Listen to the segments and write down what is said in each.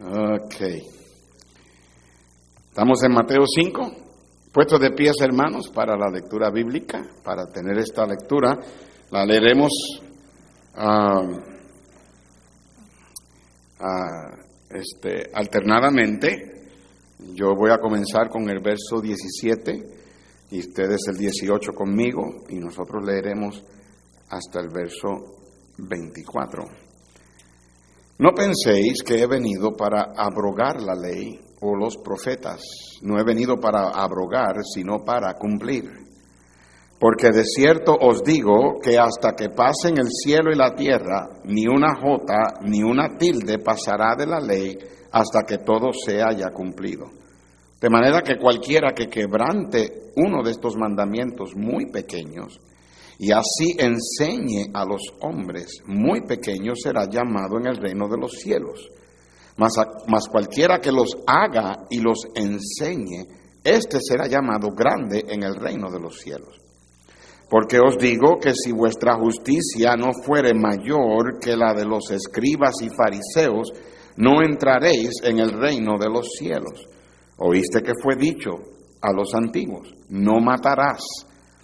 Ok. Estamos en Mateo 5. Puestos de pies, hermanos, para la lectura bíblica. Para tener esta lectura, la leeremos ah, este, alternadamente. Yo voy a comenzar con el verso 17 y ustedes el 18 conmigo y nosotros leeremos hasta el verso 24. No penséis que he venido para abrogar la ley o los profetas. No he venido para abrogar, sino para cumplir. Porque de cierto os digo que hasta que pasen el cielo y la tierra, ni una jota ni una tilde pasará de la ley hasta que todo se haya cumplido. De manera que cualquiera que quebrante uno de estos mandamientos muy pequeños, y así enseñe a los hombres muy pequeños será llamado en el reino de los cielos. Mas, mas cualquiera que los haga y los enseñe, éste será llamado grande en el reino de los cielos. Porque os digo que si vuestra justicia no fuere mayor que la de los escribas y fariseos, no entraréis en el reino de los cielos. Oíste que fue dicho a los antiguos, no matarás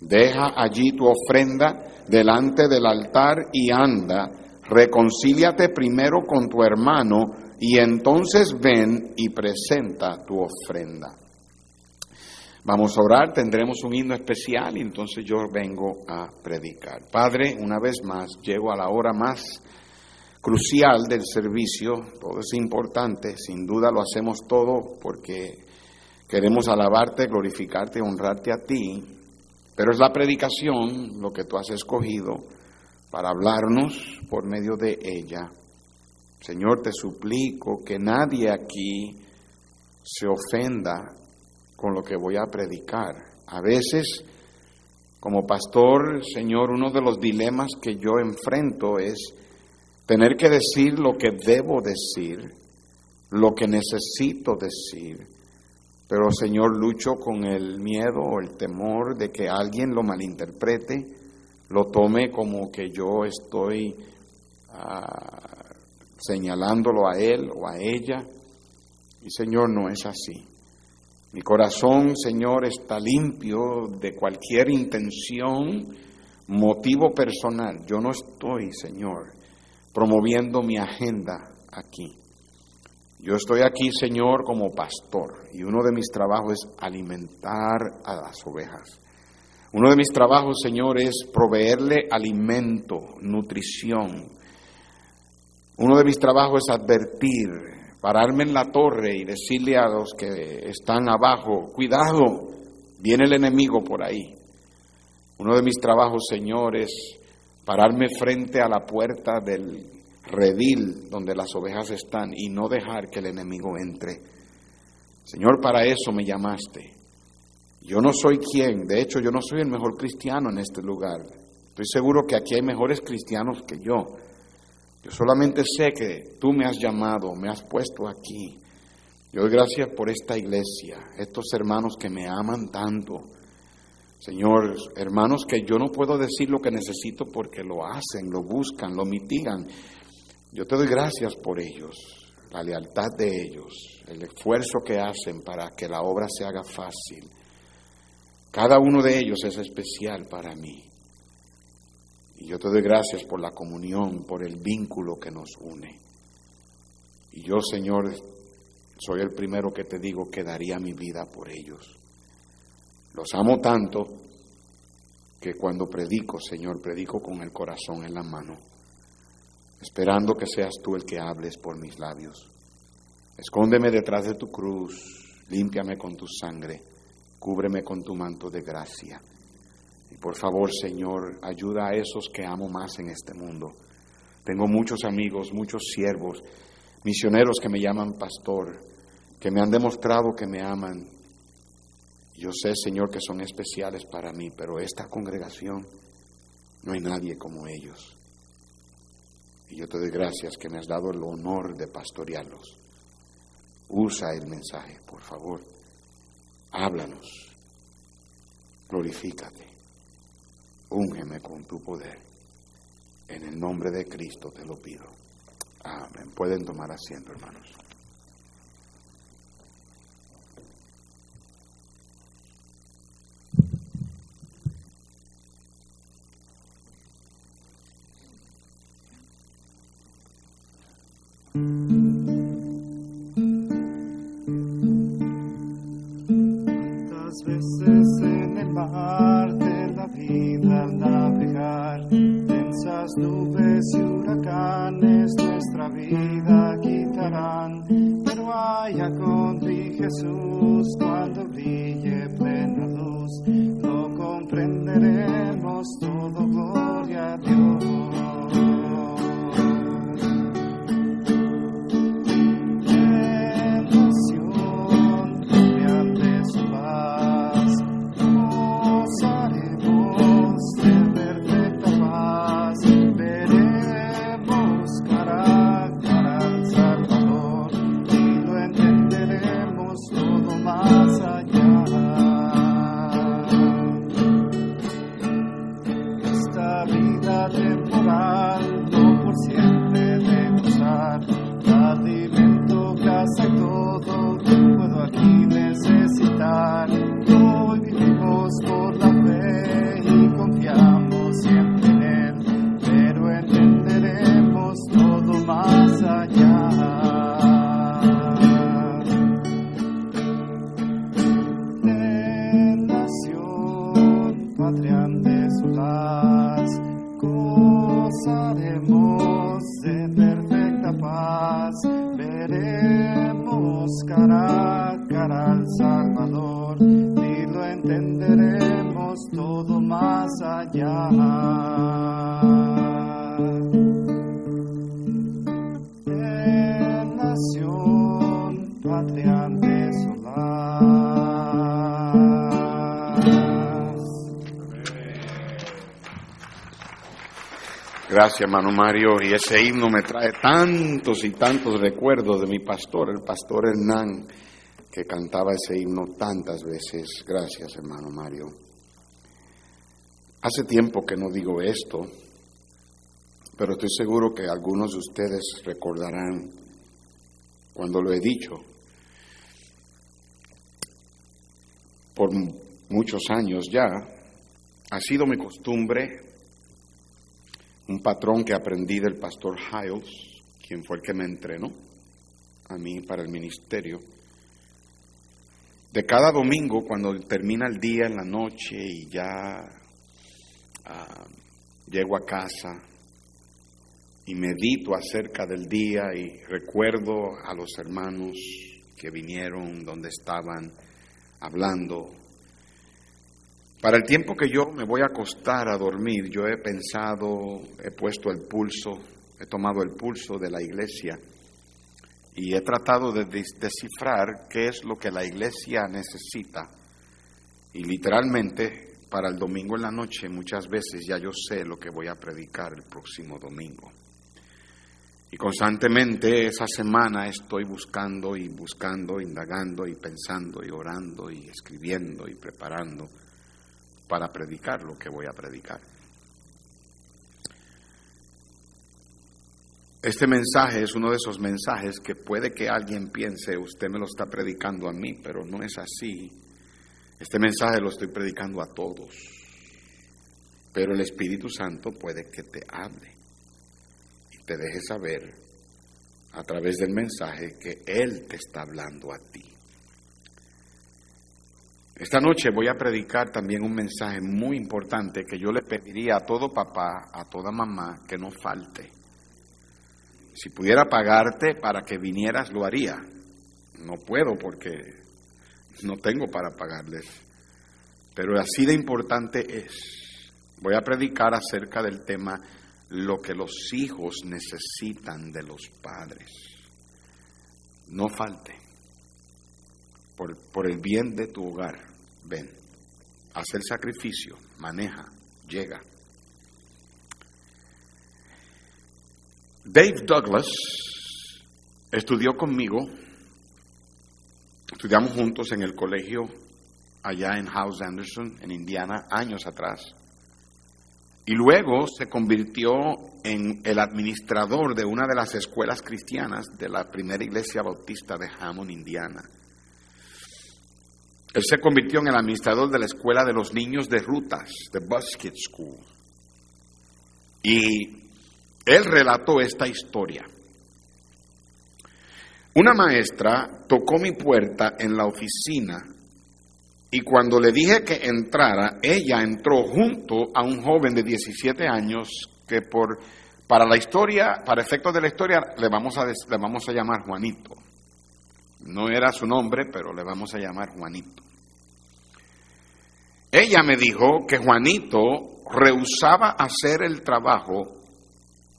Deja allí tu ofrenda delante del altar y anda, reconcíliate primero con tu hermano y entonces ven y presenta tu ofrenda. Vamos a orar, tendremos un himno especial y entonces yo vengo a predicar. Padre, una vez más, llego a la hora más crucial del servicio, todo es importante, sin duda lo hacemos todo porque queremos alabarte, glorificarte, honrarte a ti, pero es la predicación lo que tú has escogido para hablarnos por medio de ella. Señor, te suplico que nadie aquí se ofenda con lo que voy a predicar. A veces, como pastor, Señor, uno de los dilemas que yo enfrento es tener que decir lo que debo decir, lo que necesito decir, pero Señor, lucho con el miedo o el temor de que alguien lo malinterprete, lo tome como que yo estoy ah, señalándolo a él o a ella. Y Señor, no es así. Mi corazón, Señor, está limpio de cualquier intención, motivo personal. Yo no estoy, Señor, promoviendo mi agenda aquí. Yo estoy aquí, Señor, como pastor y uno de mis trabajos es alimentar a las ovejas. Uno de mis trabajos, Señor, es proveerle alimento, nutrición. Uno de mis trabajos es advertir, pararme en la torre y decirle a los que están abajo, cuidado, viene el enemigo por ahí. Uno de mis trabajos, Señor, es pararme frente a la puerta del redil donde las ovejas están y no dejar que el enemigo entre. Señor, para eso me llamaste. Yo no soy quien, de hecho yo no soy el mejor cristiano en este lugar. Estoy seguro que aquí hay mejores cristianos que yo. Yo solamente sé que tú me has llamado, me has puesto aquí. Yo doy gracias por esta iglesia, estos hermanos que me aman tanto. Señor, hermanos que yo no puedo decir lo que necesito porque lo hacen, lo buscan, lo mitigan. Yo te doy gracias por ellos, la lealtad de ellos, el esfuerzo que hacen para que la obra se haga fácil. Cada uno de ellos es especial para mí. Y yo te doy gracias por la comunión, por el vínculo que nos une. Y yo, Señor, soy el primero que te digo que daría mi vida por ellos. Los amo tanto que cuando predico, Señor, predico con el corazón en la mano esperando que seas tú el que hables por mis labios. Escóndeme detrás de tu cruz, límpiame con tu sangre, cúbreme con tu manto de gracia. Y por favor, Señor, ayuda a esos que amo más en este mundo. Tengo muchos amigos, muchos siervos, misioneros que me llaman pastor, que me han demostrado que me aman. Yo sé, Señor, que son especiales para mí, pero esta congregación no hay nadie como ellos. Y yo te doy gracias que me has dado el honor de pastorearlos. Usa el mensaje, por favor. Háblanos. Glorifícate. Úngeme con tu poder. En el nombre de Cristo te lo pido. Amén. Pueden tomar asiento, hermanos. Gracias, hermano Mario. Y ese himno me trae tantos y tantos recuerdos de mi pastor, el pastor Hernán, que cantaba ese himno tantas veces. Gracias, hermano Mario. Hace tiempo que no digo esto, pero estoy seguro que algunos de ustedes recordarán cuando lo he dicho. Por muchos años ya, ha sido mi costumbre un patrón que aprendí del pastor Hiles, quien fue el que me entrenó a mí para el ministerio. De cada domingo, cuando termina el día en la noche y ya ah, llego a casa y medito acerca del día y recuerdo a los hermanos que vinieron donde estaban hablando para el tiempo que yo me voy a acostar a dormir, yo he pensado, he puesto el pulso, he tomado el pulso de la iglesia y he tratado de descifrar qué es lo que la iglesia necesita. Y literalmente, para el domingo en la noche, muchas veces ya yo sé lo que voy a predicar el próximo domingo. Y constantemente esa semana estoy buscando y buscando, indagando y pensando y orando y escribiendo y preparando para predicar lo que voy a predicar. Este mensaje es uno de esos mensajes que puede que alguien piense, usted me lo está predicando a mí, pero no es así. Este mensaje lo estoy predicando a todos. Pero el Espíritu Santo puede que te hable y te deje saber a través del mensaje que Él te está hablando a ti. Esta noche voy a predicar también un mensaje muy importante que yo le pediría a todo papá, a toda mamá, que no falte. Si pudiera pagarte para que vinieras, lo haría. No puedo porque no tengo para pagarles. Pero así de importante es. Voy a predicar acerca del tema lo que los hijos necesitan de los padres. no falte. Por, por el bien de tu hogar, ven, haz el sacrificio, maneja, llega. Dave Douglas estudió conmigo, estudiamos juntos en el colegio allá en House Anderson, en Indiana, años atrás. Y luego se convirtió en el administrador de una de las escuelas cristianas de la primera iglesia bautista de Hammond, Indiana. Él se convirtió en el administrador de la escuela de los niños de rutas, de Buskid School. Y él relató esta historia. Una maestra tocó mi puerta en la oficina y cuando le dije que entrara, ella entró junto a un joven de 17 años que por, para la historia, para efectos de la historia, le vamos, a, le vamos a llamar Juanito. No era su nombre, pero le vamos a llamar Juanito. Ella me dijo que Juanito rehusaba hacer el trabajo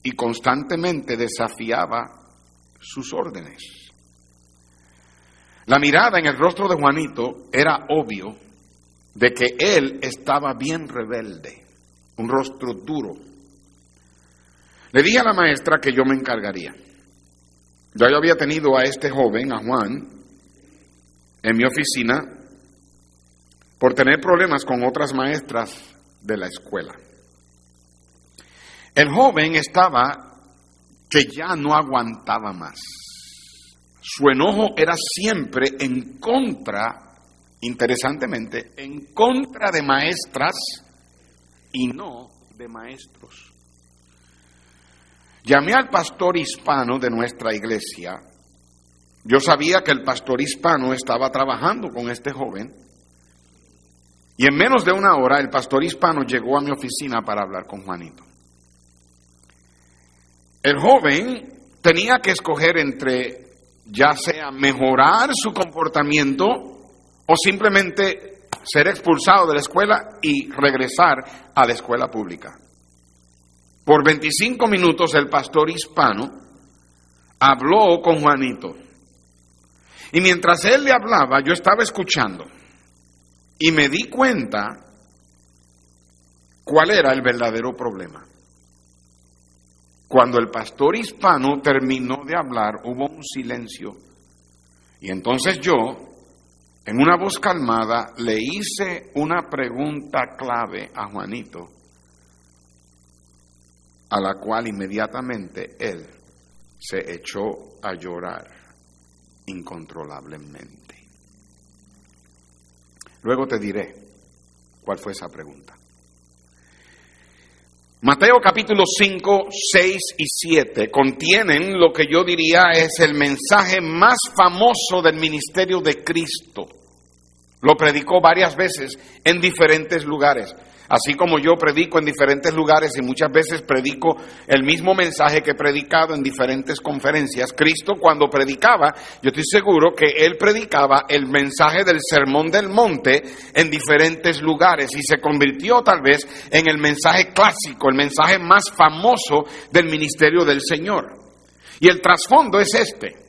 y constantemente desafiaba sus órdenes. La mirada en el rostro de Juanito era obvio de que él estaba bien rebelde, un rostro duro. Le dije a la maestra que yo me encargaría. Yo había tenido a este joven, a Juan, en mi oficina por tener problemas con otras maestras de la escuela. El joven estaba que ya no aguantaba más. Su enojo era siempre en contra, interesantemente, en contra de maestras y no de maestros. Llamé al pastor hispano de nuestra iglesia. Yo sabía que el pastor hispano estaba trabajando con este joven. Y en menos de una hora el pastor hispano llegó a mi oficina para hablar con Juanito. El joven tenía que escoger entre ya sea mejorar su comportamiento o simplemente ser expulsado de la escuela y regresar a la escuela pública. Por 25 minutos el pastor hispano habló con Juanito. Y mientras él le hablaba, yo estaba escuchando. Y me di cuenta cuál era el verdadero problema. Cuando el pastor hispano terminó de hablar, hubo un silencio. Y entonces yo, en una voz calmada, le hice una pregunta clave a Juanito, a la cual inmediatamente él se echó a llorar incontrolablemente. Luego te diré cuál fue esa pregunta. Mateo capítulo 5, 6 y 7 contienen lo que yo diría es el mensaje más famoso del ministerio de Cristo. Lo predicó varias veces en diferentes lugares. Así como yo predico en diferentes lugares y muchas veces predico el mismo mensaje que he predicado en diferentes conferencias, Cristo cuando predicaba, yo estoy seguro que él predicaba el mensaje del sermón del monte en diferentes lugares y se convirtió tal vez en el mensaje clásico, el mensaje más famoso del ministerio del Señor. Y el trasfondo es este.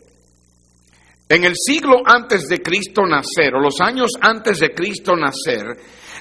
En el siglo antes de Cristo nacer, o los años antes de Cristo nacer,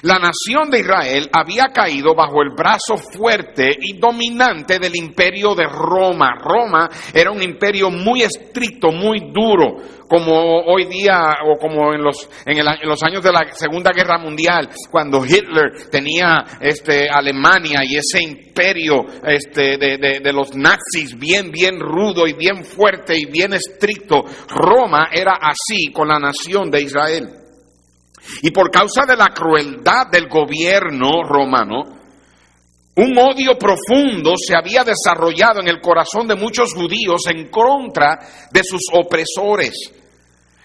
la nación de Israel había caído bajo el brazo fuerte y dominante del imperio de Roma. Roma era un imperio muy estricto, muy duro, como hoy día o como en los, en, los años de la Segunda Guerra Mundial, cuando Hitler tenía este, Alemania y ese imperio este, de, de los nazis bien, bien rudo y bien fuerte y bien estricto. Roma era así con la nación de Israel. Y por causa de la crueldad del gobierno romano, un odio profundo se había desarrollado en el corazón de muchos judíos en contra de sus opresores.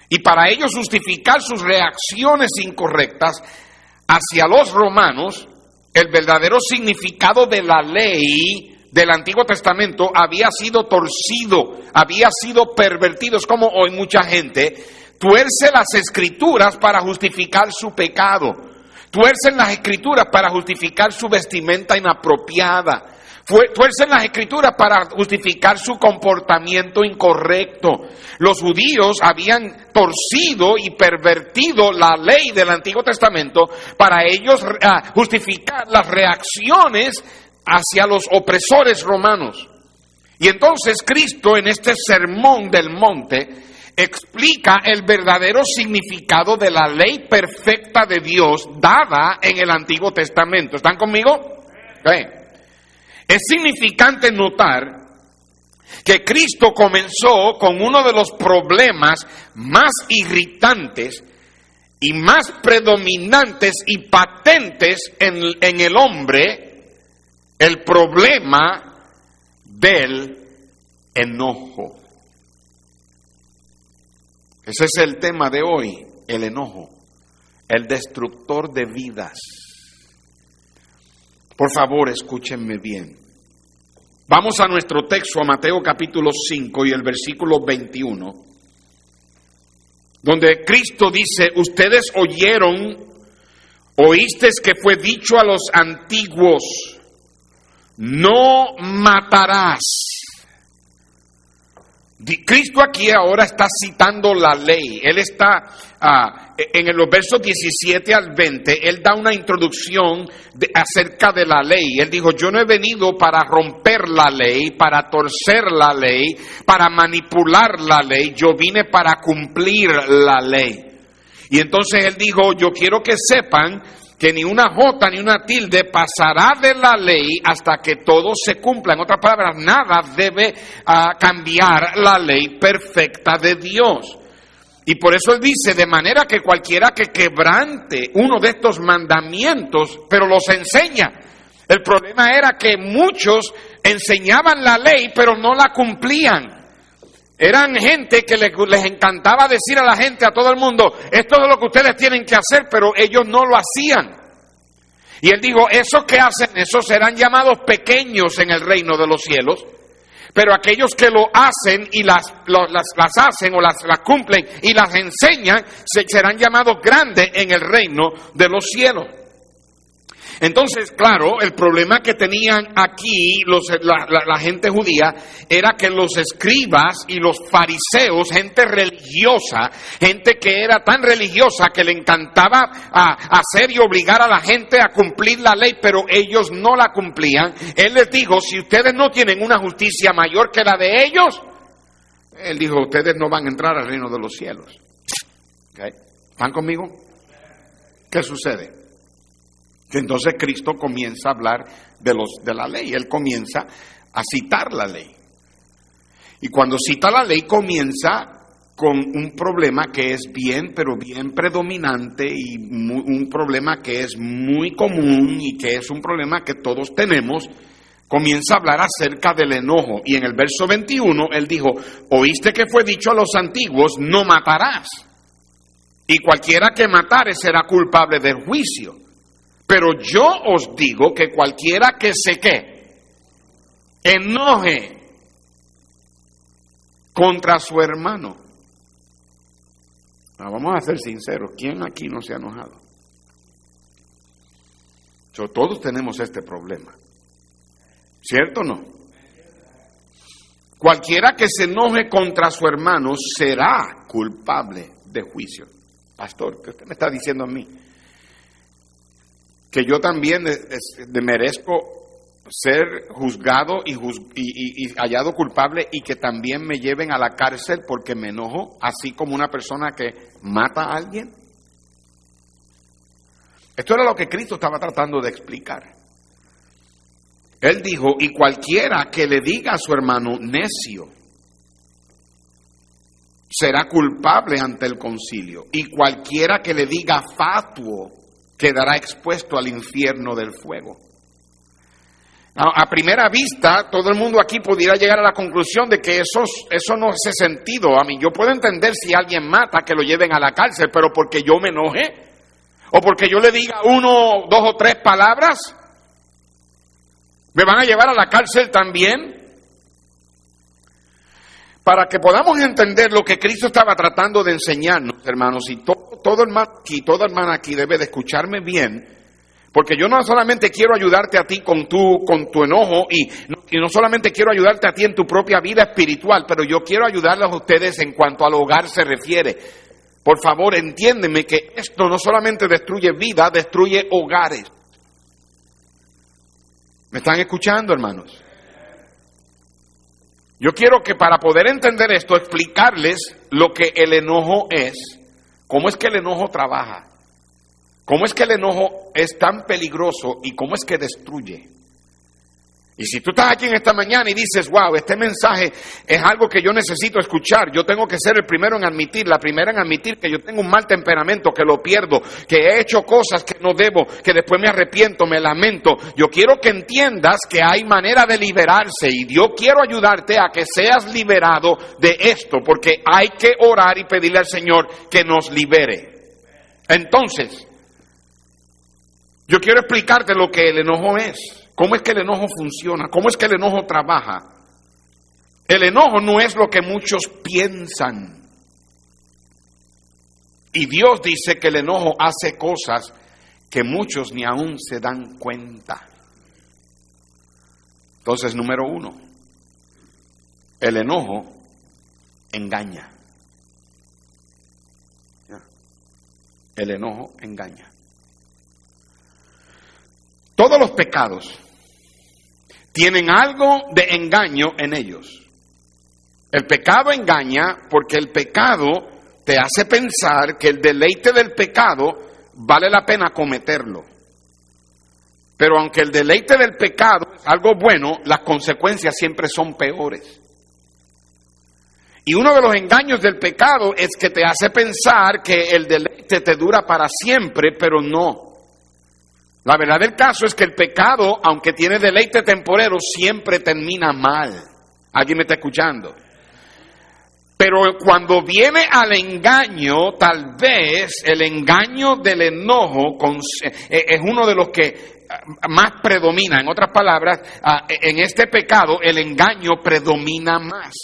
Y para ellos justificar sus reacciones incorrectas hacia los romanos, el verdadero significado de la ley del Antiguo Testamento había sido torcido, había sido pervertido. Es como hoy mucha gente tuerce las escrituras para justificar su pecado, tuercen las escrituras para justificar su vestimenta inapropiada, tuercen las escrituras para justificar su comportamiento incorrecto. Los judíos habían torcido y pervertido la ley del Antiguo Testamento para ellos ah, justificar las reacciones hacia los opresores romanos. Y entonces Cristo en este sermón del monte explica el verdadero significado de la ley perfecta de Dios dada en el Antiguo Testamento. ¿Están conmigo? Es significante notar que Cristo comenzó con uno de los problemas más irritantes y más predominantes y patentes en, el hombre, el problema del enojo. Ese es el tema de hoy, el enojo, el destructor de vidas. Por favor, escúchenme bien. Vamos a nuestro texto, a Mateo capítulo 5 y el versículo 21, donde Cristo dice, ustedes oyeron, oísteis que fue dicho a los antiguos, no matarás. Cristo aquí ahora está citando la ley. Él está ah, en los versos 17 al 20, él da una introducción acerca de la ley. Él dijo, yo no he venido para romper la ley, para torcer la ley, para manipular la ley, yo vine para cumplir la ley. Y entonces él dijo, yo quiero que sepan que ni una jota ni una tilde pasará de la ley hasta que todo se cumpla. En otras palabras, nada debe ah, cambiar la ley perfecta de Dios. Y por eso él dice, de manera que cualquiera que quebrante uno de estos mandamientos, pero los enseña. El problema era que muchos enseñaban la ley, pero no la cumplían. Eran gente que les, les, encantaba decir a la gente, a todo el mundo, esto es lo que ustedes tienen que hacer, pero ellos no lo hacían. Y él dijo, esos que hacen eso serán llamados pequeños en el reino de los cielos, pero aquellos que lo hacen y las, las, hacen o las, las, cumplen y las enseñan, serán llamados grandes en el reino de los cielos. Entonces, claro, el problema que tenían aquí los, la, gente judía era que los escribas y los fariseos, gente religiosa, gente que era tan religiosa que le encantaba hacer y obligar a la gente a cumplir la ley, pero ellos no la cumplían. Él les dijo, si ustedes no tienen una justicia mayor que la de ellos, él dijo, ustedes no van a entrar al reino de los cielos. ¿Okay? ¿Están conmigo? ¿Qué sucede? Entonces Cristo comienza a hablar de, los, de la ley, él comienza a citar la ley. Y cuando cita la ley comienza con un problema que es bien, pero bien predominante y un problema que es muy común y que es un problema que todos tenemos, comienza a hablar acerca del enojo. Y en el verso 21 él dijo, oíste que fue dicho a los antiguos, no matarás. Y cualquiera que matare será culpable del juicio. Pero yo os digo que cualquiera que se que enoje contra su hermano. vamos a ser sinceros, ¿quién aquí no se ha enojado? todos tenemos este problema. ¿Cierto o no? Cualquiera que se enoje contra su hermano será culpable de juicio. Pastor, ¿qué usted me está diciendo a mí? Que yo también merezco ser juzgado y, hallado culpable y que también me lleven a la cárcel porque me enojo, así como una persona que mata a alguien? Esto era lo que Cristo estaba tratando de explicar. Él dijo, y cualquiera que le diga a su hermano necio, será culpable ante el concilio, y cualquiera que le diga fatuo, quedará expuesto al infierno del fuego. A primera vista, todo el mundo aquí pudiera llegar a la conclusión de que eso, eso no hace sentido. A mí, yo puedo entender si alguien mata que lo lleven a la cárcel, pero porque yo me enoje, o porque yo le diga uno, dos o tres palabras, ¿me van a llevar a la cárcel también? Para que podamos entender lo que Cristo estaba tratando de enseñarnos, hermanos, y todo, todo hermano aquí, toda hermana aquí debe de escucmarme bien, Porque yo no solamente quiero ayudarte a ti con tu, con tu enojo y no, y no solamente quiero ayudarte a ti en tu propia vida espiritual, pero yo quiero ayudarles a ustedes en cuanto al hogar se refiere. Por favor, entiéndeme que esto no solamente destruye vida, destruye hogares. ¿Me están escuchando, hermanos? Yo quiero que para poder entender esto, explicarles lo que el enojo es, cómo es que el enojo trabaja, cómo es que el enojo es tan peligroso y cómo es que destruye. Y si tú estás aquí en esta mañana y dices, wow, este mensaje es algo que yo necesito escuchar, yo tengo que ser el primero en admitir, la primera en admitir que yo tengo un mal temperamento, que lo pierdo, que he hecho cosas que no debo, que después me arrepiento, me lamento. Yo quiero que entiendas que hay manera de liberarse y yo quiero ayudarte a que seas liberado de esto, porque hay que orar y pedirle al Señor que nos libere. Entonces, yo quiero explicarte lo que el enojo es. ¿Cómo es que el enojo funciona? ¿Cómo es que el enojo trabaja? El enojo no es lo que muchos piensan. Y Dios dice que el enojo hace cosas que muchos ni aún se dan cuenta. Entonces, número uno, el enojo engaña. El enojo engaña. Todos los pecados tienen algo de engaño en ellos. El pecado engaña porque el pecado te hace pensar que el deleite del pecado vale la pena cometerlo. Pero aunque el deleite del pecado es algo bueno, las consecuencias siempre son peores. Y uno de los engaños del pecado es que te hace pensar que el deleite te dura para siempre, pero no. La verdad del caso es que el pecado, aunque tiene deleite temporero, siempre termina mal. ¿Alguien me está escuchando? Pero cuando viene al engaño, tal vez el engaño del enojo eh, es uno de los que eh, más predomina. En otras palabras, ah, en este pecado el engaño predomina más.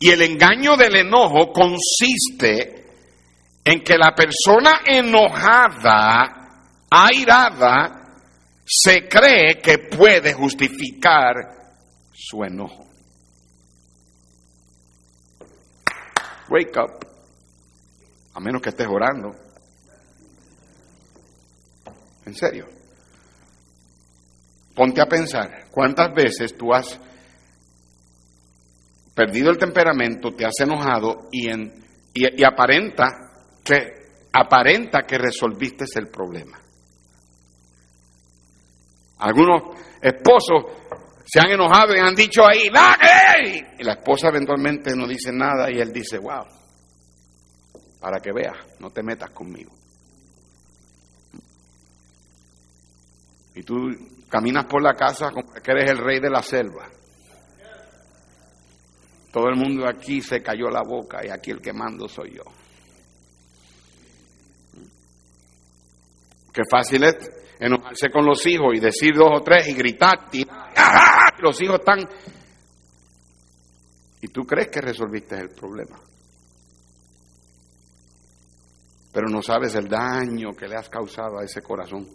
Y el engaño del enojo consiste en que la persona enojada, airada, se cree que puede justificar su enojo. Wake up, a menos que estés orando. En serio. Ponte a pensar, ¿cuántas veces tú has perdido el temperamento, te has enojado y, en, y aparenta que aparenta que resolviste el problema. Algunos esposos se han enojado y han dicho ahí, Y la esposa eventualmente no dice nada y él dice, wow, para que veas, no te metas conmigo. Y tú caminas por la casa como que eres el rey de la selva. Todo el mundo aquí se cayó la boca y aquí el que mando soy yo. Qué fácil es enojarse con los hijos y decir dos o tres y gritar. Y, los hijos están... Y tú crees que resolviste el problema. Pero no sabes el daño que le has causado a ese corazón.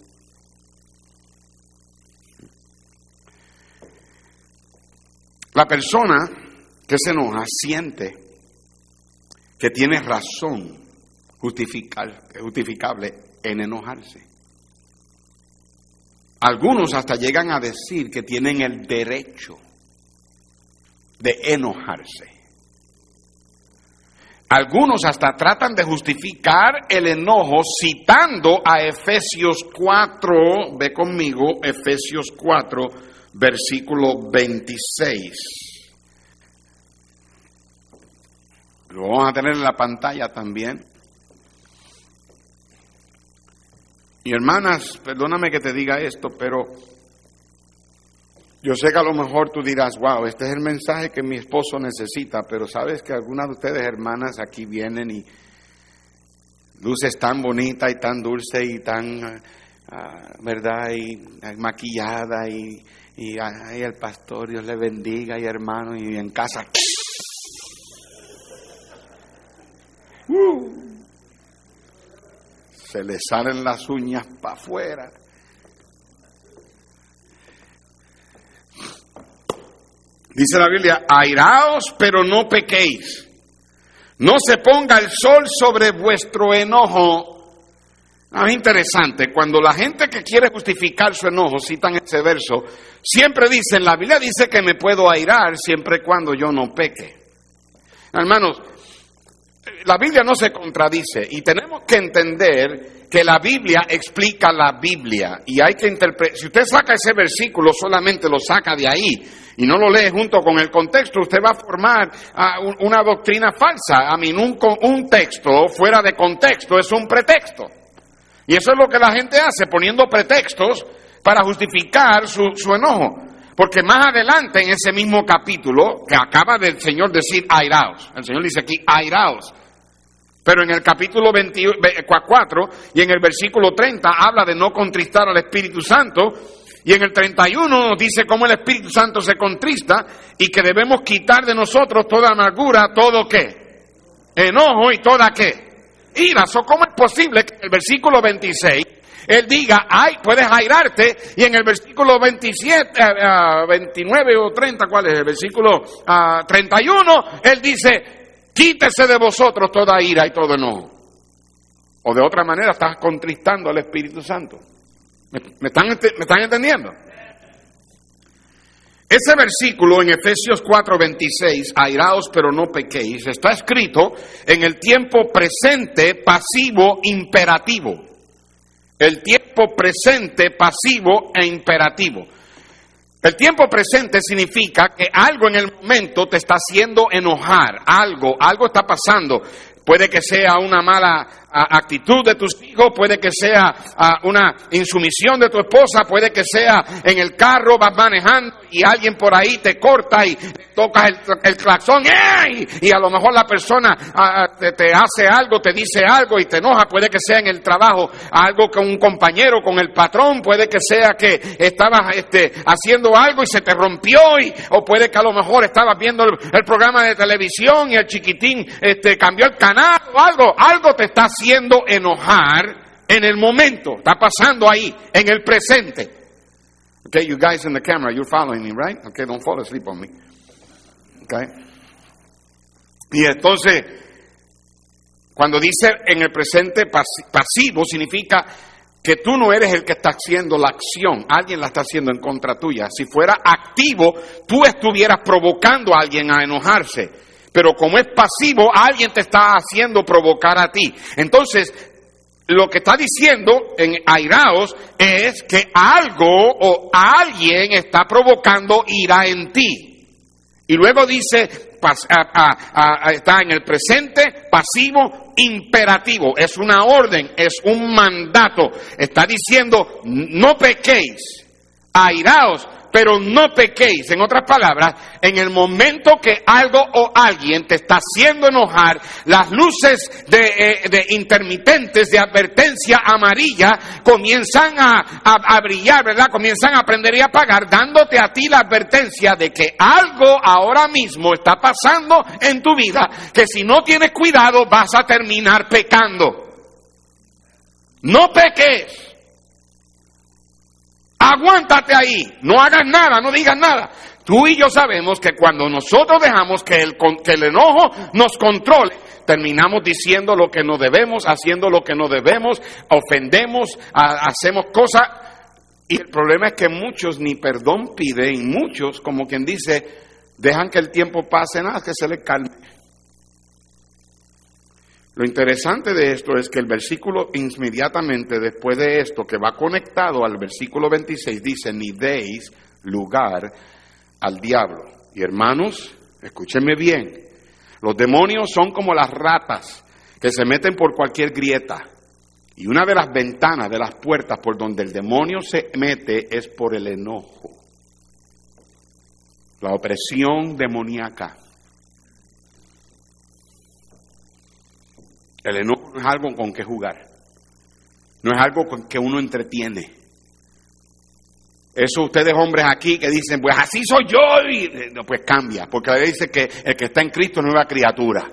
La persona que se enoja siente que tiene razón justificable en enojarse. Algunos hasta llegan a decir que tienen el derecho de enojarse. Algunos hasta tratan de justificar el enojo citando a Efesios 4, ve conmigo, Efesios 4, versículo 26. Lo vamos a tener en la pantalla también. Y hermanas, perdóname que te diga esto, pero yo sé que a lo mejor tú dirás, wow, este es el mensaje que mi esposo necesita, pero sabes que algunas de ustedes, hermanas, aquí vienen y luces tan bonita y tan dulce y tan, ah, ¿verdad? Y maquillada y, y ay, el pastor, Dios le bendiga y hermano, y en casa. Se le salen las uñas para afuera. Dice la Biblia, airaos pero no pequéis. No se ponga el sol sobre vuestro enojo. Ah, es interesante, cuando la gente que quiere justificar su enojo, citan ese verso, siempre dicen, la Biblia dice que me puedo airar siempre y cuando yo no peque. Hermanos, la Biblia no se contradice y tenemos que entender que la Biblia explica la Biblia y hay que interpretar, si usted saca ese versículo solamente lo saca de ahí y no lo lee junto con el contexto, usted va a formar ah, una doctrina falsa. A mí un, un texto fuera de contexto es un pretexto. Y eso es lo que la gente hace, poniendo pretextos para justificar su, su enojo. Porque más adelante en ese mismo capítulo, que acaba del Señor decir airaos, el Señor dice aquí airaos, pero en el capítulo 24 y en el versículo 30 habla de no contristar al Espíritu Santo. Y en el 31 dice cómo el Espíritu Santo se contrista y que debemos quitar de nosotros toda amargura, todo qué? Enojo y toda qué? Ira. ¿Cómo es posible que el versículo 26 él diga, ay, puedes airarte, y en el versículo 27, 29 eh, eh, o 30, ¿cuál es? El versículo 31, ah, él dice, Quítese de vosotros toda ira y todo enojo. O de otra manera estás contristando al Espíritu Santo. ¿Me, están, ¿Me, están, entendiendo? Ese versículo en Efesios 4:26, airaos pero no pequéis, está escrito en el tiempo presente, pasivo, imperativo. El tiempo presente, pasivo e imperativo. El tiempo presente significa que algo en el momento te está haciendo enojar, algo, algo está pasando. Puede que sea una mala actitud de tus hijos, puede que sea una insumisión de tu esposa, puede que sea en el carro, vas manejando y alguien por ahí te corta y tocas el, el claxón y a lo mejor la persona te, hace algo, te dice algo y te enoja, puede que sea en el trabajo algo con un compañero, con el patrón, puede que sea que estabas este, haciendo algo y se te rompió y, o puede que a lo mejor estabas viendo el, programa de televisión y el chiquitín este, cambió el canal o algo, algo te está haciendo haciendo enojar en el momento, está pasando ahí, en el presente. Okay, you guys in the camera, you're following me, right? Okay, don't fall asleep on me. Okay. Y entonces, cuando dice en el presente pasivo, significa que tú no eres el que está haciendo la acción, alguien la está haciendo en contra tuya. Si fuera activo, tú estuvieras provocando a alguien a enojarse. Pero como es pasivo, alguien te está haciendo provocar a ti. Entonces, lo que está diciendo en Airaos es que algo o alguien está provocando ira en ti. Y luego dice, está en el presente pasivo imperativo, es una orden, es un mandato. Está diciendo, no pequéis, airaos, pero no pequéis. En otras palabras, en el momento que algo o alguien te está haciendo enojar, las luces de, eh, intermitentes de advertencia amarilla comienzan a, brillar, ¿verdad? Comienzan a prender y apagar, dándote a ti la advertencia de que algo ahora mismo está pasando en tu vida, que si no tienes cuidado vas a terminar pecando. No peques. Aguántate ahí, no hagas nada, no digas nada. Tú y yo sabemos que cuando nosotros dejamos que el, que el enojo nos controle, terminamos diciendo lo que no debemos, haciendo lo que no debemos, ofendemos, hacemos cosas. Y el problema es que muchos ni perdón piden, muchos, como quien dice, dejan que el tiempo pase, nada, que se le calme. Lo interesante de esto es que el versículo inmediatamente después de esto, que va conectado al versículo 26, dice, ni deis lugar al diablo. Y hermanos, escúchenme bien, los demonios son como las ratas que se meten por cualquier grieta. Y una de las ventanas, de las puertas por donde el demonio se mete es por el enojo, la opresión demoníaca. No es algo con que jugar, no es algo con que uno entretiene. Eso ustedes hombres aquí que dicen, pues así soy yo, y pues cambia, porque la dice que el que está en Cristo es nueva criatura.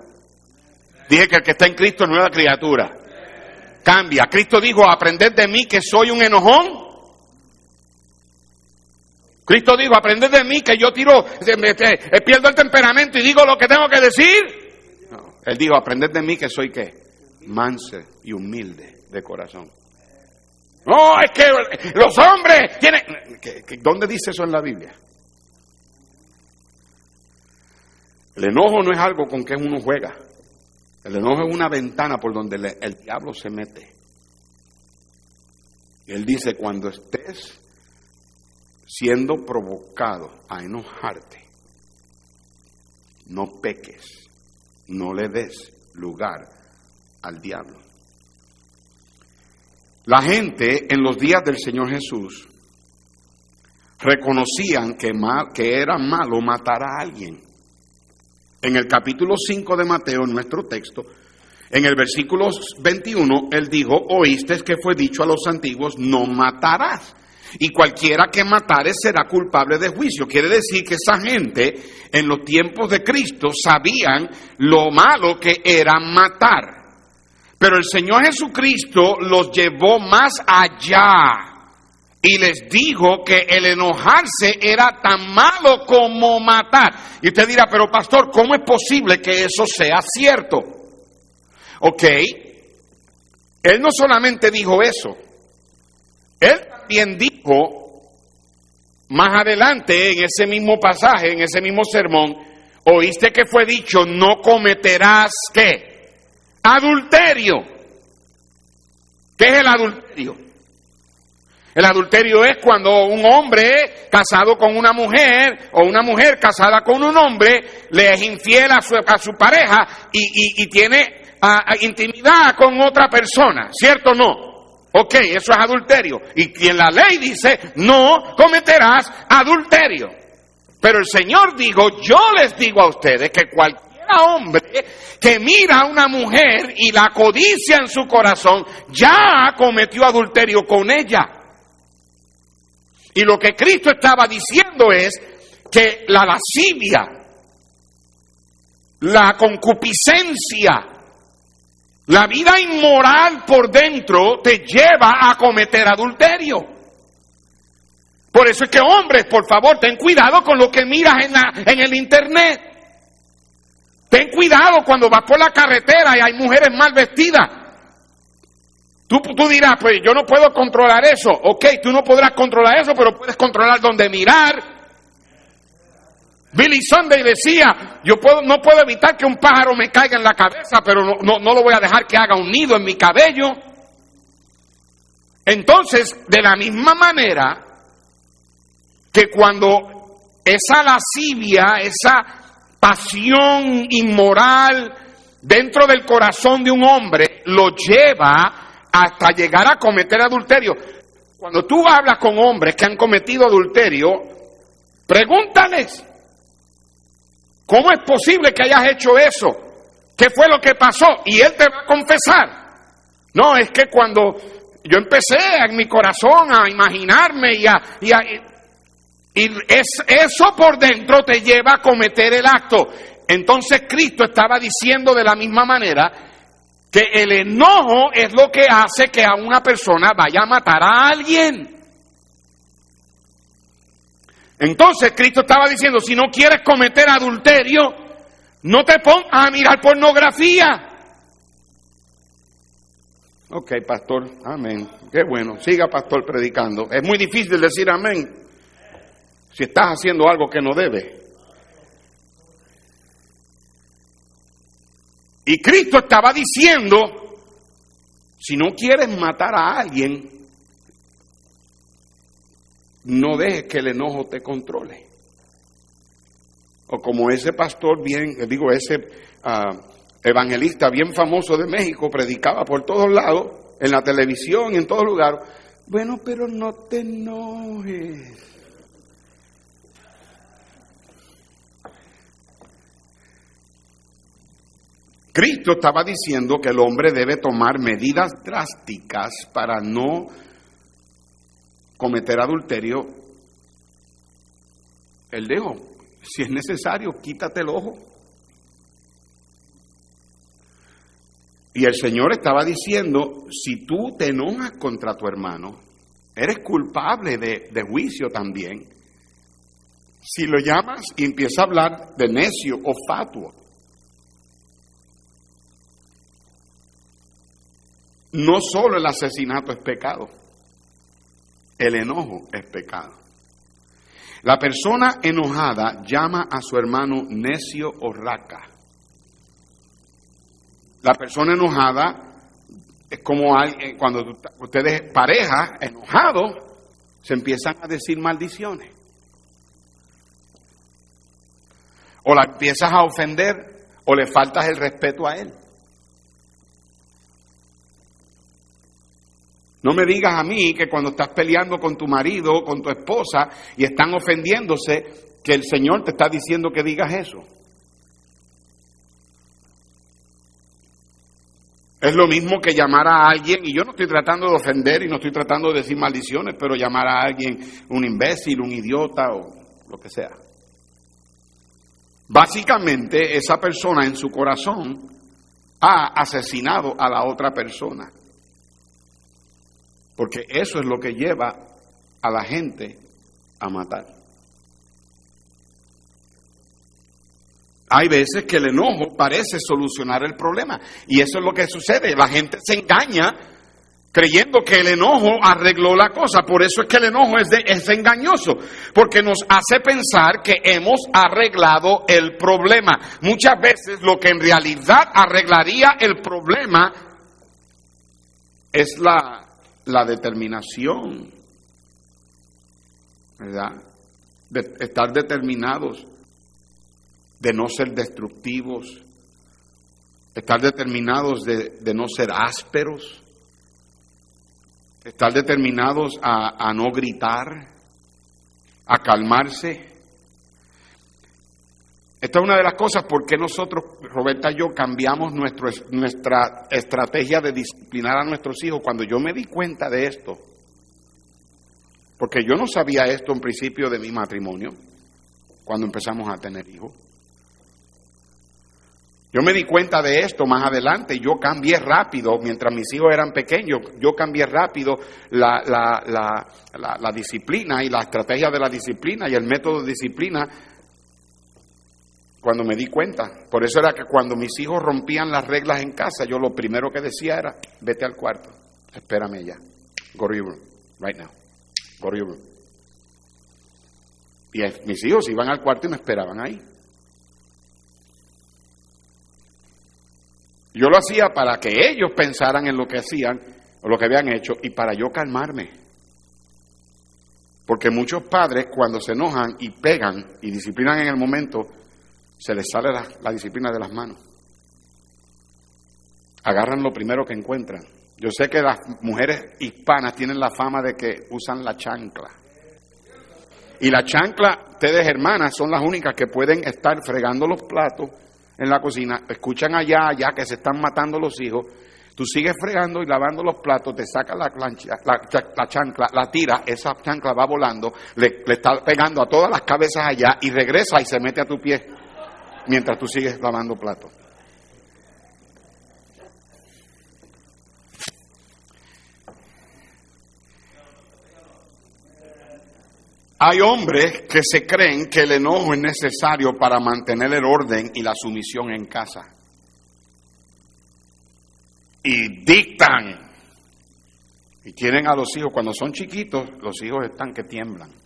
Dije que el que está en Cristo es nueva criatura. cambia. Cristo dijo, aprended de mí que soy un enojón. Cristo dijo, aprended de mí que yo tiro, eh, pierdo el temperamento y digo lo que tengo que decir. él dijo, aprended de mí que soy qué? Manso y humilde de corazón. No, es que los hombres tienen... ¿Dónde dice eso en la Biblia? El enojo no es algo con que uno juega. El enojo es una ventana por donde el diablo se mete. Él dice, cuando estés siendo provocado a enojarte, no peques, no le des lugar al diablo. La gente en los días del Señor Jesús reconocían que, que era malo matar a alguien. En el capítulo 5 de Mateo, en nuestro texto, en el versículo 21, él dijo, oíste que fue dicho a los antiguos, no matarás. Y cualquiera que matare será culpable de juicio. Quiere decir que esa gente en los tiempos de Cristo sabían lo malo que era matar. Pero el Señor Jesucristo los llevó más allá y les dijo que el enojarse era tan malo como matar. Y usted dirá, pero pastor, ¿cómo es posible que eso sea cierto? Ok, él no solamente dijo eso, él también dijo más adelante en ese mismo pasaje, en ese mismo sermón, oíste que fue dicho, no cometerás qué? Adulterio. ¿Qué es el adulterio? El adulterio es cuando un hombre casado con una mujer o una mujer casada con un hombre le es infiel a su, a su pareja y, tiene intimidad con otra persona, ¿cierto o no? Ok, eso es adulterio. Y quien la ley dice, no cometerás adulterio. Pero el Señor dijo, yo les digo a ustedes que cualquier hombre que mira a una mujer y la codicia en su corazón, ya cometió adulterio con ella. Y lo que Cristo estaba diciendo es que la lascivia, la concupiscencia, la vida inmoral por dentro te lleva a cometer adulterio. Por eso es que hombres, por favor, ten cuidado con lo que miras en, en el internet. Ten cuidado cuando vas por la carretera y hay mujeres mal vestidas. Tú, dirás, pues yo no puedo controlar eso. Ok, tú no podrás controlar eso, pero puedes controlar dónde mirar. Billy Sunday decía, yo puedo, no puedo evitar que un pájaro me caiga en la cabeza, pero no, no, no lo voy a dejar que haga un nido en mi cabello. Entonces, de la misma manera que cuando esa lascivia, esa pasión inmoral dentro del corazón de un hombre lo lleva hasta llegar a cometer adulterio. Cuando tú hablas con hombres que han cometido adulterio, pregúntales, ¿cómo es posible que hayas hecho eso? ¿Qué fue lo que pasó? Y él te va a confesar. No, es que cuando yo empecé en mi corazón a imaginarme y a... Y, y es, eso por dentro te lleva a cometer el acto. Entonces Cristo estaba diciendo de la misma manera que el enojo es lo que hace que a una persona vaya a matar a alguien. Entonces Cristo estaba diciendo, si no quieres cometer adulterio, no te pongas a mirar pornografía. Ok, pastor, amén. Qué bueno, siga pastor predicando. Es muy difícil decir amén si estás haciendo algo que no debe. Y Cristo estaba diciendo, si no quieres matar a alguien, no dejes que el enojo te controle. O como ese pastor bien, digo, ese ah, evangelista bien famoso de México, predicaba por todos lados, en la televisión y en todos lugares. Bueno, pero no te enojes. Cristo estaba diciendo que el hombre debe tomar medidas drásticas para no cometer adulterio. Él dijo, si es necesario, quítate el ojo. Y el Señor estaba diciendo, si tú te enojas contra tu hermano, eres culpable de, de juicio también. Si lo llamas y empieza a hablar de necio o fatuo, no solo el asesinato es pecado, el enojo es pecado. La persona enojada llama a su hermano necio o raca. La persona enojada es como alguien, cuando ustedes pareja enojados se empiezan a decir maldiciones. O la empiezas a ofender o le faltas el respeto a él. No me digas a mí que cuando estás peleando con tu marido con tu esposa y están ofendiéndose, que el Señor te está diciendo que digas eso. Es lo mismo que llamar a alguien, y yo no estoy tratando de ofender y no estoy tratando de decir maldiciones, pero llamar a alguien un imbécil, un idiota o lo que sea. Básicamente esa persona en su corazón ha asesinado a la otra persona. Porque eso es lo que lleva a la gente a matar. Hay veces que el enojo parece solucionar el problema. Y eso es lo que sucede. La gente se engaña creyendo que el enojo arregló la cosa. Por eso es que el enojo es, es engañoso, porque nos hace pensar que hemos arreglado el problema. Muchas veces lo que en realidad arreglaría el problema es la la determinación, ¿verdad? De estar determinados, de no ser destructivos, estar determinados de, no ser ásperos, estar determinados a, a no gritar, a calmarse, esta es una de las cosas por qué nosotros, Roberta y yo, cambiamos nuestra estrategia de disciplinar a nuestros hijos cuando yo me di cuenta de esto. Porque yo no sabía esto en principio de mi matrimonio, cuando empezamos a tener hijos. Yo me di cuenta de esto más adelante yo cambié rápido, mientras mis hijos eran pequeños, yo cambié rápido la, la disciplina y la estrategia de la disciplina y el método de disciplina cuando me di cuenta. Por eso era que cuando mis hijos rompían las reglas en casa, yo lo primero que decía era, vete al cuarto, espérame ya. Go to your room, right now. Go to your room. Y mis hijos iban al cuarto y me esperaban ahí. Yo lo hacía para que ellos pensaran en lo que hacían o lo que habían hecho y para yo calmarme. Porque muchos padres cuando se enojan y pegan y disciplinan en el momento, se les sale la, disciplina de las manos. Agarran lo primero que encuentran. Yo sé que las mujeres hispanas tienen la fama de que usan la chancla. Y la chancla, ustedes hermanas, son las únicas que pueden estar fregando los platos en la cocina, escuchan allá, allá que se están matando los hijos, tú sigues fregando y lavando los platos, te saca la, la, chancla, la tira, esa chancla va volando, le, le está pegando a todas las cabezas allá y regresa y se mete a tu pie mientras tú sigues lavando platos. Hay hombres que se creen que el enojo es necesario para mantener el orden y la sumisión en casa. Y dictan. Y tienen a los hijos, cuando son chiquitos, los hijos están que tiemblan.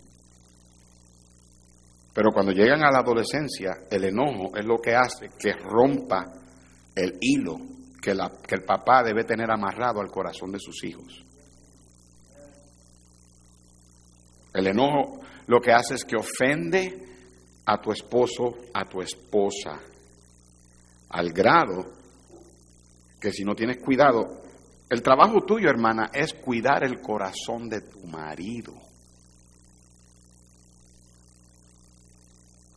Pero cuando llegan a la adolescencia, el enojo es lo que hace que rompa el hilo que, el papá debe tener amarrado al corazón de sus hijos. El enojo lo que hace es que ofende a tu esposo, a tu esposa, al grado que si no tienes cuidado, el trabajo tuyo, hermana, es cuidar el corazón de tu marido.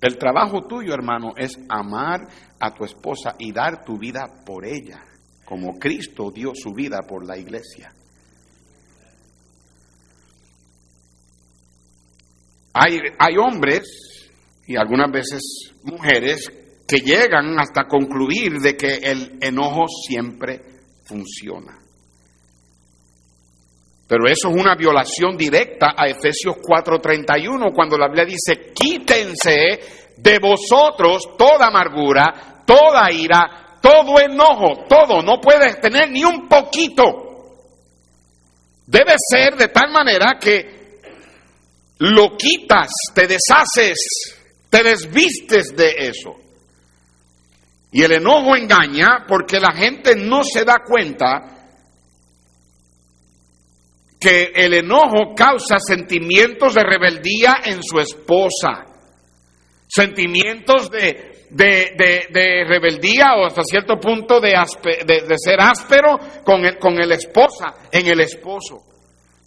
El trabajo tuyo, hermano, es amar a tu esposa y dar tu vida por ella, como Cristo dio su vida por la iglesia. Hay, hay hombres y algunas veces mujeres que llegan hasta concluir de que el enojo siempre funciona. Pero eso es una violación directa a Efesios 4:31 cuando la Biblia dice, quítense de vosotros toda amargura, toda ira, todo enojo, todo, no puedes tener ni un poquito. Debe ser de tal manera que lo quitas, te deshaces, te desvistes de eso. Y el enojo engaña porque la gente no se da cuenta que el enojo causa sentimientos de rebeldía en su esposa, sentimientos de, de, rebeldía o hasta cierto punto de, de ser áspero con el, con el esposa, en el esposo.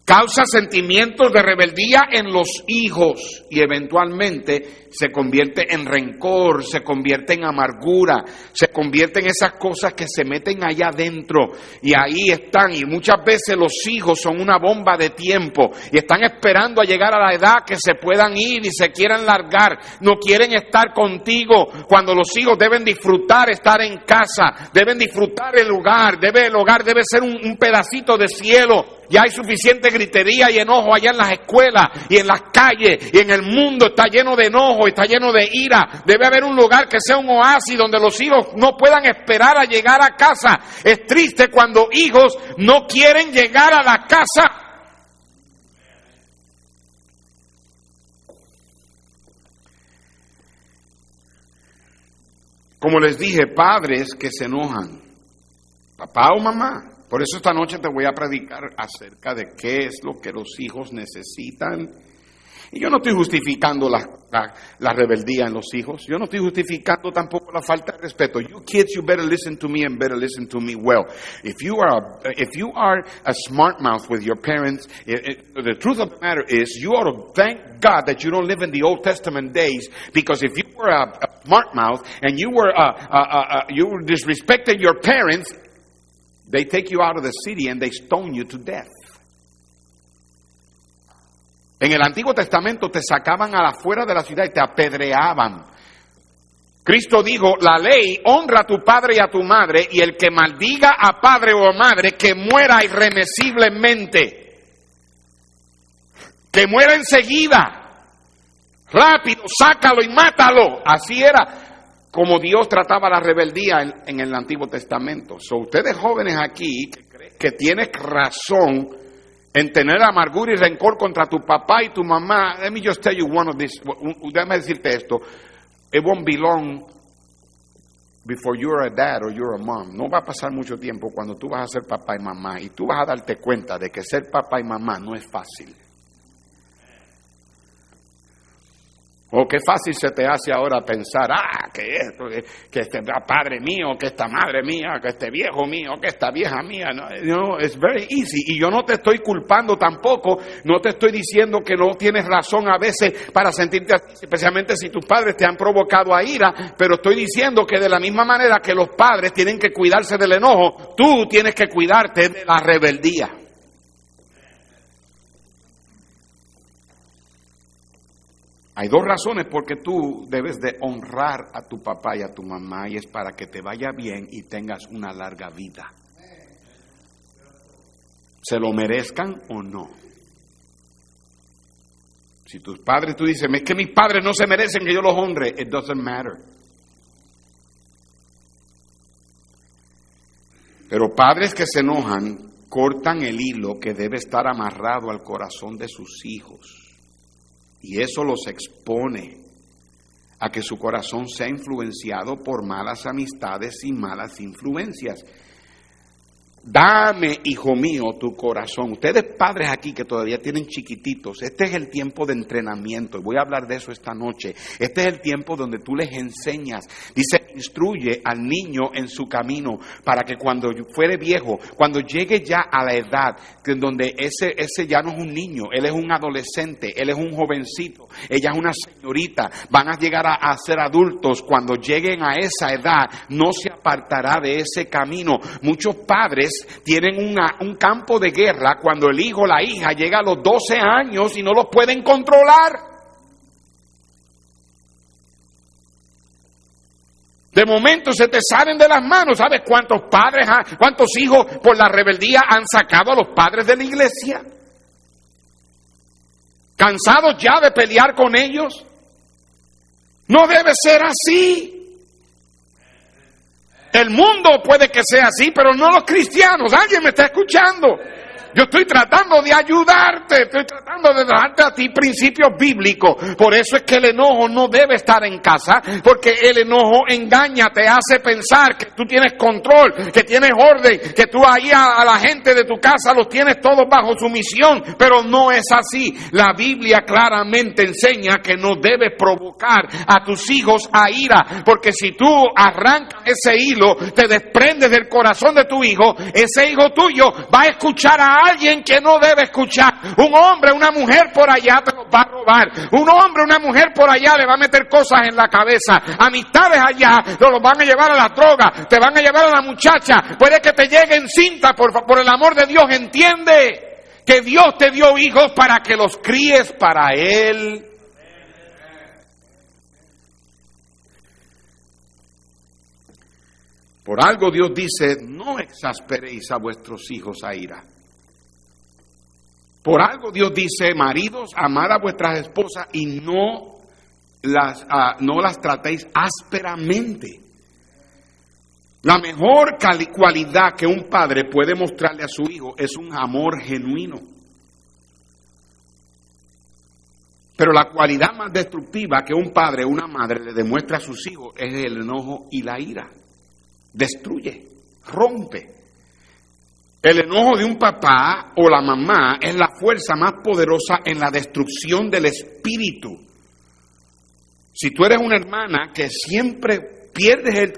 Causa sentimientos de rebeldía en los hijos y eventualmente se convierte en rencor, se convierte en amargura, se convierte en esas cosas que se meten allá adentro. Y ahí están y muchas veces los hijos son una bomba de tiempo y están esperando a llegar a la edad que se puedan ir y se quieran largar, no quieren estar contigo. Cuando los hijos deben disfrutar estar en casa, deben disfrutar el lugar, debe el hogar debe ser un, un pedacito de cielo. Ya hay suficiente gritería y enojo allá en las escuelas y en las calles y en el mundo está lleno de enojo, está lleno de ira. Debe haber un lugar que sea un oasis donde los hijos no puedan esperar a llegar a casa. Es triste cuando hijos no quieren llegar a la casa. Como les dije, padres que se enojan, papá o mamá, por eso esta noche te voy a predicar acerca de qué es lo que los hijos necesitan. Y yo no estoy justificando la, la, la, rebeldía en los hijos. Yo no estoy justificando tampoco la falta de respeto. You kids, you better listen to me and better listen to me well. If you are a, if you are a smart mouth with your parents, it, it, the truth of the matter is you ought to thank God that you don't live in the Old Testament days because if you were a, a smart mouth and you were a, a, you disrespected your parents, They take you out of the city and they stone you to death. En el Antiguo Testamento te sacaban a la fuera de la ciudad y te apedreaban. Cristo dijo, la ley honra a tu padre y a tu madre y el que maldiga a padre o madre que muera irremisiblemente. Que muera enseguida. Rápido, sácalo y mátalo. Así era como Dios trataba la rebeldía en, el Antiguo Testamento. So, ustedes jóvenes aquí que, tienes razón en tener amargura y rencor contra tu papá y tu mamá, let me just tell you one of this, déjame decirte esto, it won't be long before you're a dad or you're a mom. No va a pasar mucho tiempo cuando tú vas a ser papá y mamá y tú vas a darte cuenta de que ser papá y mamá no es fácil. O qué fácil se te hace ahora pensar, ah, que esto, que, este padre mío, que esta madre mía, que este viejo mío, que esta vieja mía. No, es very easy. Y yo no te estoy culpando tampoco, no te estoy diciendo que no tienes razón a veces para sentirte así, especialmente si tus padres te han provocado a ira, pero estoy diciendo que de la misma manera que los padres tienen que cuidarse del enojo, tú tienes que cuidarte de la rebeldía. Hay dos razones por que tú debes de honrar a tu papá y a tu mamá y es para que te vaya bien y tengas una larga vida. ¿Se lo merezcan o no? Si tus padres, tú dices, es que mis padres no se merecen que yo los honre, it doesn't matter. Pero padres que se enojan cortan el hilo que debe estar amarrado al corazón de sus hijos. Y eso los expone a que su corazón sea influenciado por malas amistades y malas influencias. Dame, hijo mío, tu corazón. Ustedes padres aquí que todavía tienen chiquititos, este es el tiempo de entrenamiento. Voy a hablar de eso esta noche. Este es el tiempo donde tú les enseñas. Dice, instruye al niño en su camino para que cuando fuere viejo, cuando llegue ya a la edad donde ese, ese ya no es un niño, él es un adolescente, él es un jovencito, ella es una señorita, van a llegar a, a ser adultos. Cuando lleguen a esa edad, no se apartará de ese camino. Muchos padres tienen un campo de guerra cuando el hijo o la hija llega a los 12 años y no los pueden controlar. De momento se te salen de las manos. ¿Sabes cuántos padres, cuántos hijos por la rebeldía han sacado a los padres de la iglesia? ¿Cansados ya de pelear con ellos? No debe ser así. El mundo puede que sea así, pero no los cristianos. ¿Alguien me está escuchando? Yo estoy tratando de ayudarte, tratando de darte a ti principios bíblicos. Por eso es que el enojo no debe estar en casa, porque el enojo engaña, te hace pensar que tú tienes control, que tienes orden, que tú ahí a, la gente de tu casa los tienes todos bajo sumisión, pero no es así. La Biblia claramente enseña que no debes provocar a tus hijos a ira, porque si tú arrancas ese hilo, te desprendes del corazón de tu hijo, ese hijo tuyo va a escuchar a alguien que no debe escuchar. Un hombre, una mujer por allá te va a robar. Un hombre, una mujer por allá le va a meter cosas en la cabeza. Amistades allá los van a llevar a la droga, te van a llevar a la muchacha. Puede que te lleguen cinta, por, por el amor de Dios, entiende que Dios te dio hijos para que los críes para Él. Por algo Dios dice, no exasperéis a vuestros hijos a ira. Por algo Dios dice, maridos, amad a vuestras esposas y no las, ah, no las tratéis ásperamente. La mejor cualidad que un padre puede mostrarle a su hijo es un amor genuino. Pero la cualidad más destructiva que un padre o una madre le demuestra a sus hijos es el enojo y la ira. Destruye, rompe. El enojo de un papá o la mamá es la fuerza más poderosa en la destrucción del espíritu. Si tú eres una hermana que siempre pierdes el,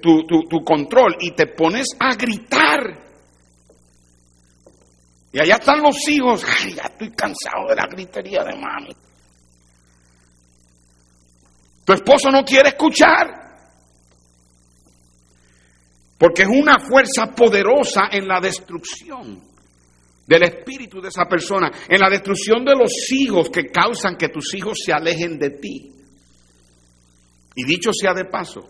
tu, control y te pones a gritar, y allá están los hijos, ay, ya estoy cansado de la gritería de mami. Tu esposo no quiere escuchar. Porque es una fuerza poderosa en la destrucción del espíritu de esa persona, en la destrucción de los hijos que causan que tus hijos se alejen de ti. Y dicho sea de paso,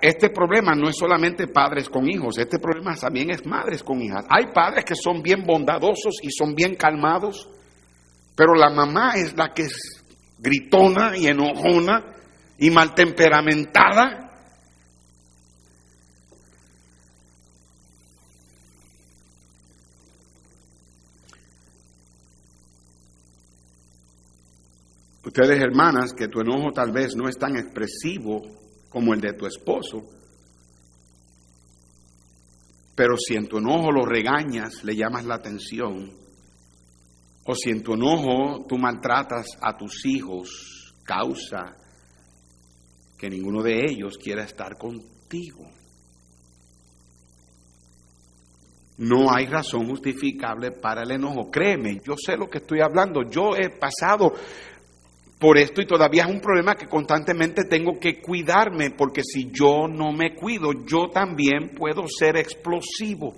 este problema no es solamente padres con hijos, este problema también es madres con hijas. Hay padres que son bien bondadosos y son bien calmados, pero la mamá es la que es gritona y enojona y maltemperamentada. Ustedes hermanas, que tu enojo tal vez no es tan expresivo como el de tu esposo, pero si en tu enojo lo regañas, le llamas la atención, o si en tu enojo tú maltratas a tus hijos, causa que ninguno de ellos quiera estar contigo. No hay razón justificable para el enojo. Créeme, yo sé lo que estoy hablando. Yo he pasado por esto y todavía es un problema que constantemente tengo que cuidarme porque si yo no me cuido, yo también puedo ser explosivo.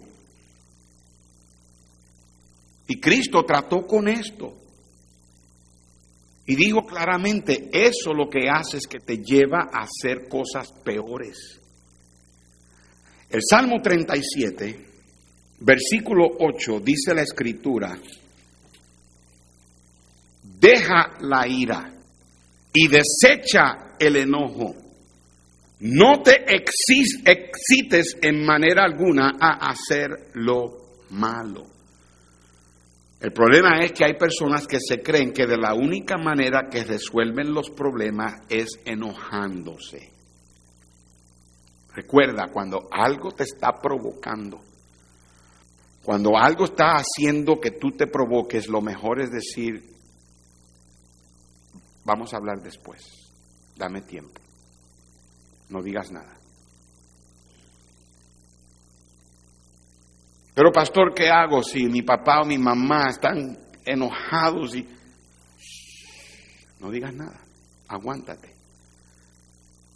Y Cristo trató con esto. Y dijo claramente, eso lo que hace es que te lleva a hacer cosas peores. El Salmo 37, versículo 8, dice la escritura, deja la ira y desecha el enojo. No te excites en manera alguna a hacer lo malo. El problema es que hay personas que se creen que de la única manera que resuelven los problemas es enojándose. Recuerda, cuando algo te está provocando, cuando algo está haciendo que tú te provoques, lo mejor es decir, vamos a hablar después, dame tiempo, no digas nada. Pero pastor, ¿qué hago si mi papá o mi mamá están enojados y... No digas nada, aguántate.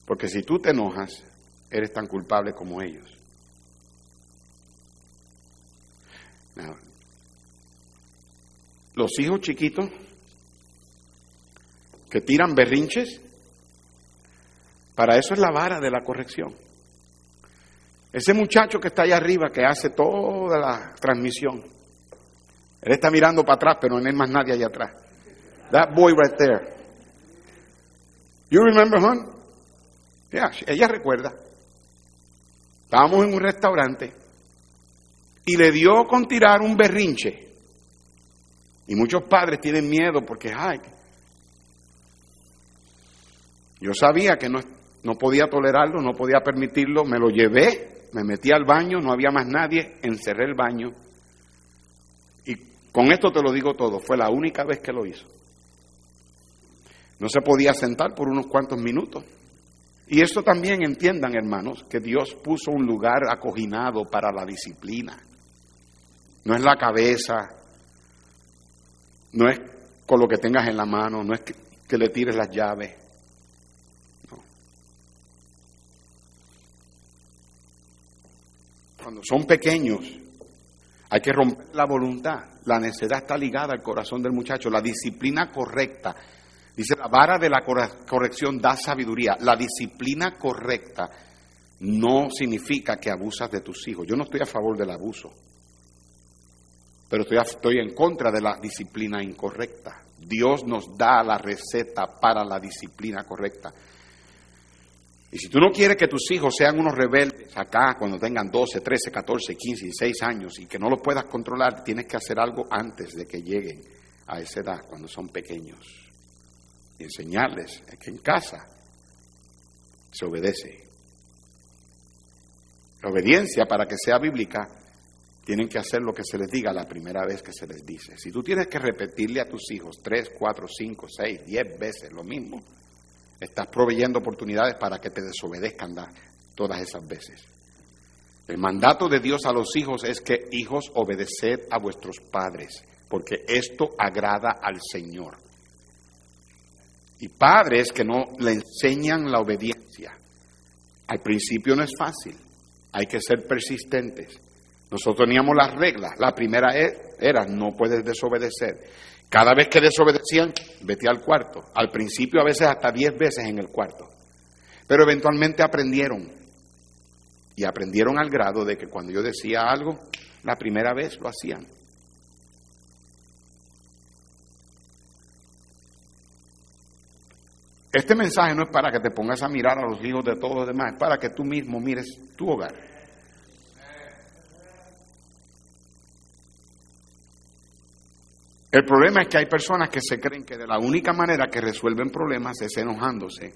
Porque si tú te enojas, eres tan culpable como ellos. los hijos chiquitos que tiran berrinches, para eso es la vara de la corrección. Ese muchacho que está allá arriba, que hace toda la transmisión, él está mirando para atrás, pero no hay más nadie allá atrás. That boy right there. You remember, hon? Yeah, ella recuerda. Estábamos en un restaurante y le dio con tirar un berrinche. Y muchos padres tienen miedo porque, ay, yo sabía que no, no podía tolerarlo, no podía permitirlo, me lo llevé, me metí al baño, no había más nadie, encerré el baño. Y con esto te lo digo todo, fue la única vez que lo hizo. No se podía sentar por unos cuantos minutos. Y esto también entiendan, hermanos, que Dios puso un lugar acoginado para la disciplina. No es la cabeza, no es con lo que tengas en la mano, no es que, le tires las llaves. Cuando son pequeños, hay que romper la voluntad. La necedad está ligada al corazón del muchacho. La disciplina correcta Dice, la vara de la corrección da sabiduría. La disciplina correcta no significa que abusas de tus hijos. Yo no estoy a favor del abuso, pero estoy, estoy en contra de la disciplina incorrecta. Dios nos da la receta para la disciplina correcta. Y si tú no quieres que tus hijos sean unos rebeldes acá cuando tengan 12, 13, 14, 15, 16 años y que no los puedas controlar, tienes que hacer algo antes de que lleguen a esa edad, cuando son pequeños y enseñarles que en casa se obedece. La obediencia, para que sea bíblica, tienen que hacer lo que se les diga la primera vez que se les dice. Si tú tienes que repetirle a tus hijos tres, cuatro, cinco, seis, diez veces lo mismo, estás proveyendo oportunidades para que te desobedezcan todas esas veces. El mandato de Dios a los hijos es que hijos obedeced a vuestros padres, porque esto agrada al Señor y padres que no le enseñan la obediencia. Al principio no es fácil, hay que ser persistentes. Nosotros teníamos las reglas. La primera e, era no puedes desobedecer. Cada vez que desobedecían, vete al cuarto. Al principio a veces hasta diez veces en el cuarto. Pero eventualmente aprendieron. Y aprendieron al grado de que cuando yo decía algo, la primera vez lo hacían. Este mensaje no es para que te pongas a mirar a los hijos de todos los demás, es para que tú mismo mires tu hogar. El problema es que hay personas que se creen que de la única manera que resuelven problemas es enojándose.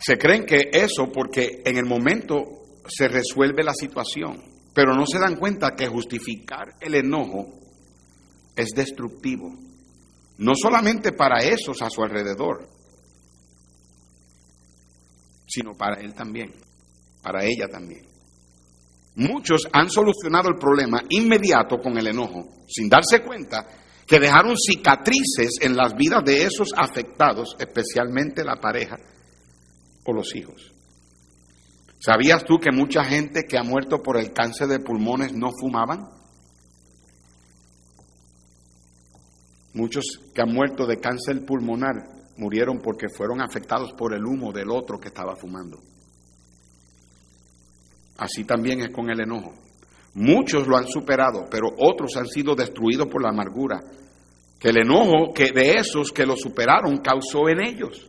Se creen que eso porque en el momento se resuelve la situación, pero no se dan cuenta que justificar el enojo es destructivo no solamente para esos a su alrededor, sino para él también, para ella también. Muchos han solucionado el problema inmediato con el enojo, sin darse cuenta que dejaron cicatrices en las vidas de esos afectados, especialmente la pareja o los hijos. ¿Sabías tú que mucha gente que ha muerto por el cáncer de pulmones no fumaban? Muchos que han muerto de cáncer pulmonar murieron porque fueron afectados por el humo del otro que estaba fumando. Así también es con el enojo. Muchos lo han superado, pero otros han sido destruidos por la amargura que el enojo que de esos que lo superaron causó en ellos.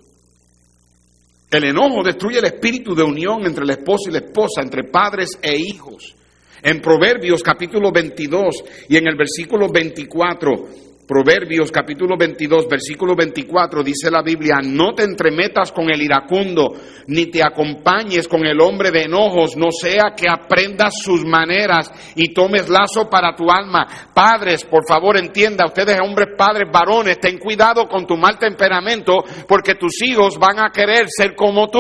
El enojo destruye el espíritu de unión entre el esposo y la esposa, entre padres e hijos. En Proverbios capítulo 22 y en el versículo 24 Proverbios capítulo 22, versículo 24 dice la Biblia, no te entremetas con el iracundo, ni te acompañes con el hombre de enojos, no sea que aprendas sus maneras y tomes lazo para tu alma. Padres, por favor entienda, ustedes hombres, padres, varones, ten cuidado con tu mal temperamento, porque tus hijos van a querer ser como tú.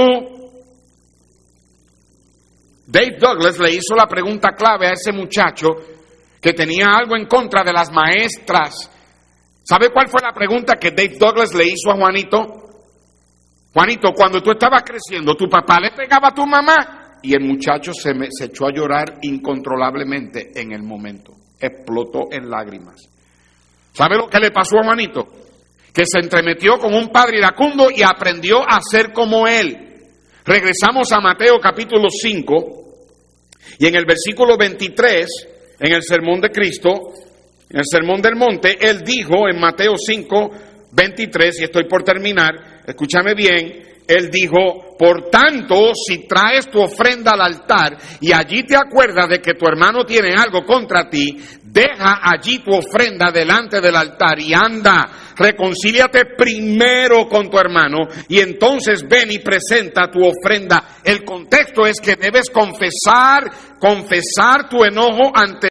Dave Douglas le hizo la pregunta clave a ese muchacho que tenía algo en contra de las maestras ¿Sabe cuál fue la pregunta que Dave Douglas le hizo a Juanito? Juanito, cuando tú estabas creciendo, ¿tu papá le pegaba a tu mamá? Y el muchacho se, echó a llorar incontrolablemente en el momento. Explotó en lágrimas. ¿Sabe lo que le pasó a Juanito? que se entremetió con un padre iracundo y aprendió a ser como él. Regresamos a Mateo capítulo 5 y en el versículo 23, en el sermón de Cristo, en el sermón del monte, él dijo en Mateo 5, 23, y estoy por terminar, escúchame bien, él dijo, por tanto, si traes tu ofrenda al altar y allí te acuerdas de que tu hermano tiene algo contra ti, deja allí tu ofrenda delante del altar y anda, reconcíliate primero con tu hermano y entonces ven y presenta tu ofrenda. El contexto es que debes confesar, confesar tu enojo ante